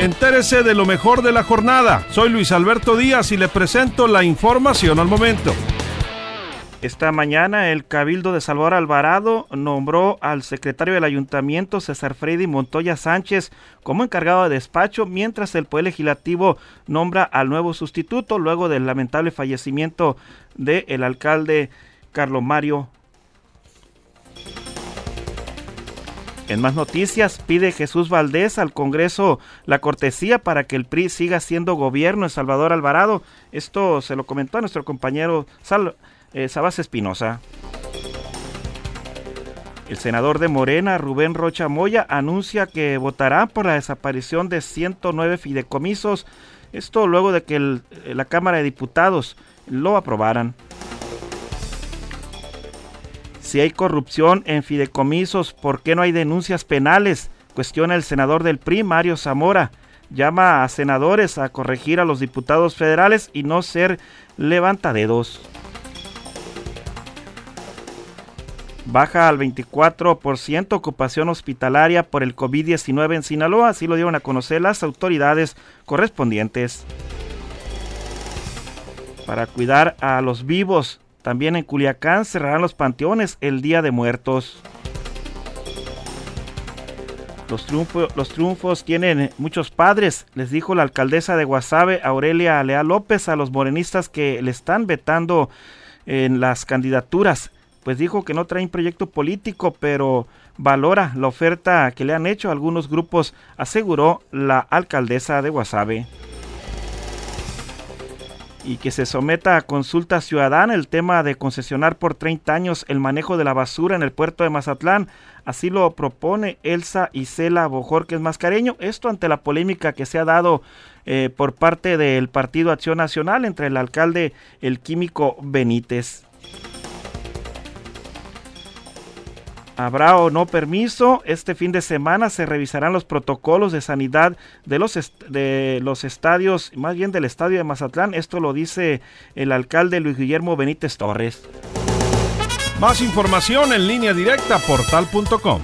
Entérese de lo mejor de la jornada. Soy Luis Alberto Díaz y le presento la información al momento. Esta mañana el Cabildo de Salvador Alvarado nombró al secretario del ayuntamiento César Freddy Montoya Sánchez como encargado de despacho, mientras el Poder Legislativo nombra al nuevo sustituto luego del lamentable fallecimiento del alcalde Carlos Mario En más noticias, pide Jesús Valdés al Congreso la cortesía para que el PRI siga siendo gobierno en Salvador Alvarado. Esto se lo comentó a nuestro compañero Sal, eh, Sabas Espinosa. El senador de Morena, Rubén Rocha Moya, anuncia que votará por la desaparición de 109 fideicomisos. Esto luego de que la Cámara de Diputados lo aprobaran. Si hay corrupción en fideicomisos, ¿por qué no hay denuncias penales? Cuestiona el senador del PRI, Mario Zamora. Llama a senadores a corregir a los diputados federales y no ser levantadedos. Baja al 24% ocupación hospitalaria por el COVID-19 en Sinaloa, así lo dieron a conocer las autoridades correspondientes. Para cuidar a los vivos, también en Culiacán cerrarán los panteones el Día de Muertos. Los, triunfos tienen muchos padres, les dijo la alcaldesa de Guasave, Aurelia Leal López, a los morenistas que le están vetando en las candidaturas. Pues dijo que no traen proyecto político, pero valora la oferta que le han hecho algunos grupos, aseguró la alcaldesa de Guasave y que se someta a consulta ciudadana el tema de concesionar por 30 años el manejo de la basura en el puerto de Mazatlán. Así lo propone Elsa Isela Bojorquez Mascareño. Esto ante la polémica que se ha dado eh, por parte del Partido Acción Nacional entre el alcalde, el químico Benítez. Habrá o no permiso. Este fin de semana se revisarán los protocolos de sanidad de los, de los estadios, más bien del estadio de Mazatlán. Esto lo dice el alcalde Luis Guillermo Benítez Torres. Más información en línea directa portal.com.